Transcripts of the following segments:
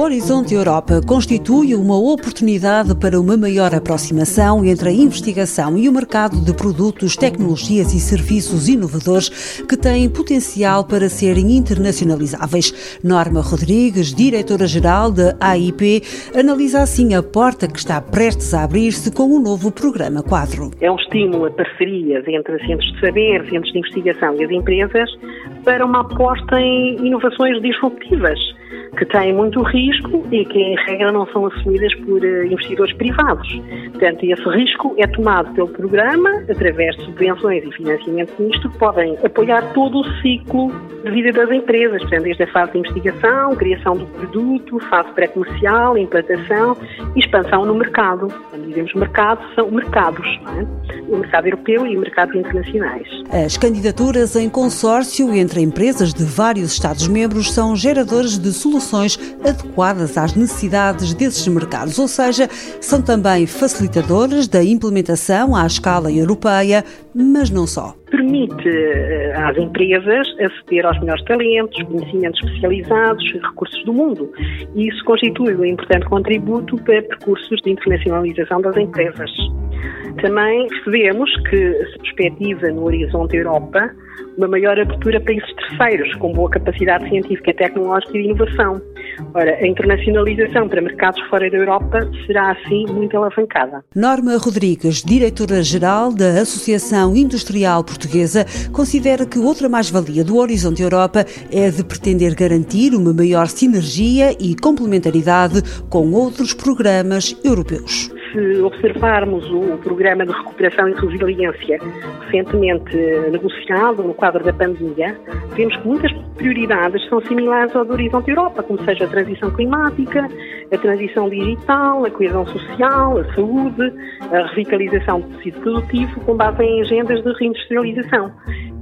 Horizonte Europa constitui uma oportunidade para uma maior aproximação entre a investigação e o mercado de produtos, tecnologias e serviços inovadores que têm potencial para serem internacionalizáveis. Norma Rodrigues, diretora-geral da AIP, analisa assim a porta que está prestes a abrir-se com o novo programa quadro. É um estímulo a parcerias entre centros de saber, centros de investigação e as empresas para uma aposta em inovações disruptivas que têm muito risco e que, em regra, não são assumidas por eh, investidores privados. Portanto, esse risco é tomado pelo programa através de subvenções e financiamento misto que podem apoiar todo o ciclo de vida das empresas, portanto, desde a fase de investigação, criação do produto, fase pré-comercial, implantação e expansão no mercado. Quando dizemos mercado, são mercados, é? o mercado europeu e mercados internacionais. As candidaturas em consórcio entre empresas de vários Estados-membros são geradores de soluções adequadas às necessidades desses mercados, ou seja, são também facilitadoras da implementação à escala europeia, mas não só permite eh, às empresas aceder aos melhores talentos, conhecimentos especializados recursos do mundo. E isso constitui um importante contributo para percursos de internacionalização das empresas. Também percebemos que se perspectiva no horizonte Europa uma maior abertura a países terceiros, com boa capacidade científica, tecnológica e de inovação. Ora, a internacionalização para mercados fora da Europa será assim muito alavancada. Norma Rodrigues, diretora-geral da Associação Industrial Portuguesa, considera que outra mais-valia do Horizonte Europa é de pretender garantir uma maior sinergia e complementaridade com outros programas europeus se observarmos o programa de recuperação e resiliência recentemente negociado no quadro da pandemia, vemos que muitas prioridades são similares ao do Horizonte Europa, como seja a transição climática, a transição digital, a coesão social, a saúde, a revitalização do tecido produtivo, com base em agendas de reindustrialização.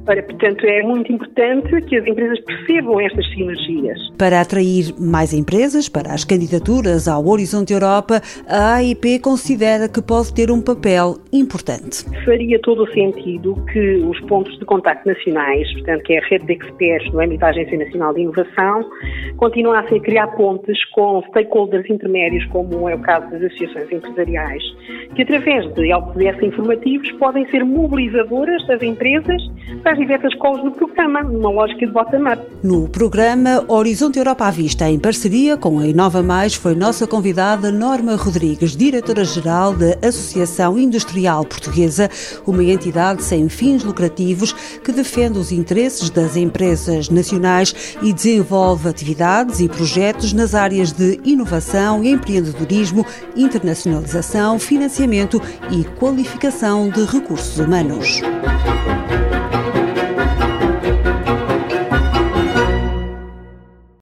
Ora, portanto, é muito importante que as empresas percebam estas sinergias. Para atrair mais empresas para as candidaturas ao Horizonte Europa, a AIP considera que pode ter um papel importante. Faria todo o sentido que os pontos de contacto nacionais, portanto, que é a rede de experts no âmbito da Agência Nacional de Inovação, continuassem a criar pontes com stakeholders intermédios, como é o caso das associações empresariais, que através de LPDS informativos podem ser mobilizadoras das empresas para diversas calls no programa, numa lógica de bottom-up. No programa Horizonte Europa à Vista, em parceria com a Inova Mais, foi nossa convidada Norma Rodrigues, diretora-geral da Associação Industrial Portuguesa, uma entidade sem fins lucrativos que defende os interesses das empresas nacionais e desenvolve atividades e projetos nas áreas de inovação, empreendedorismo, internacionalização, financiamento e qualificação de recursos humanos.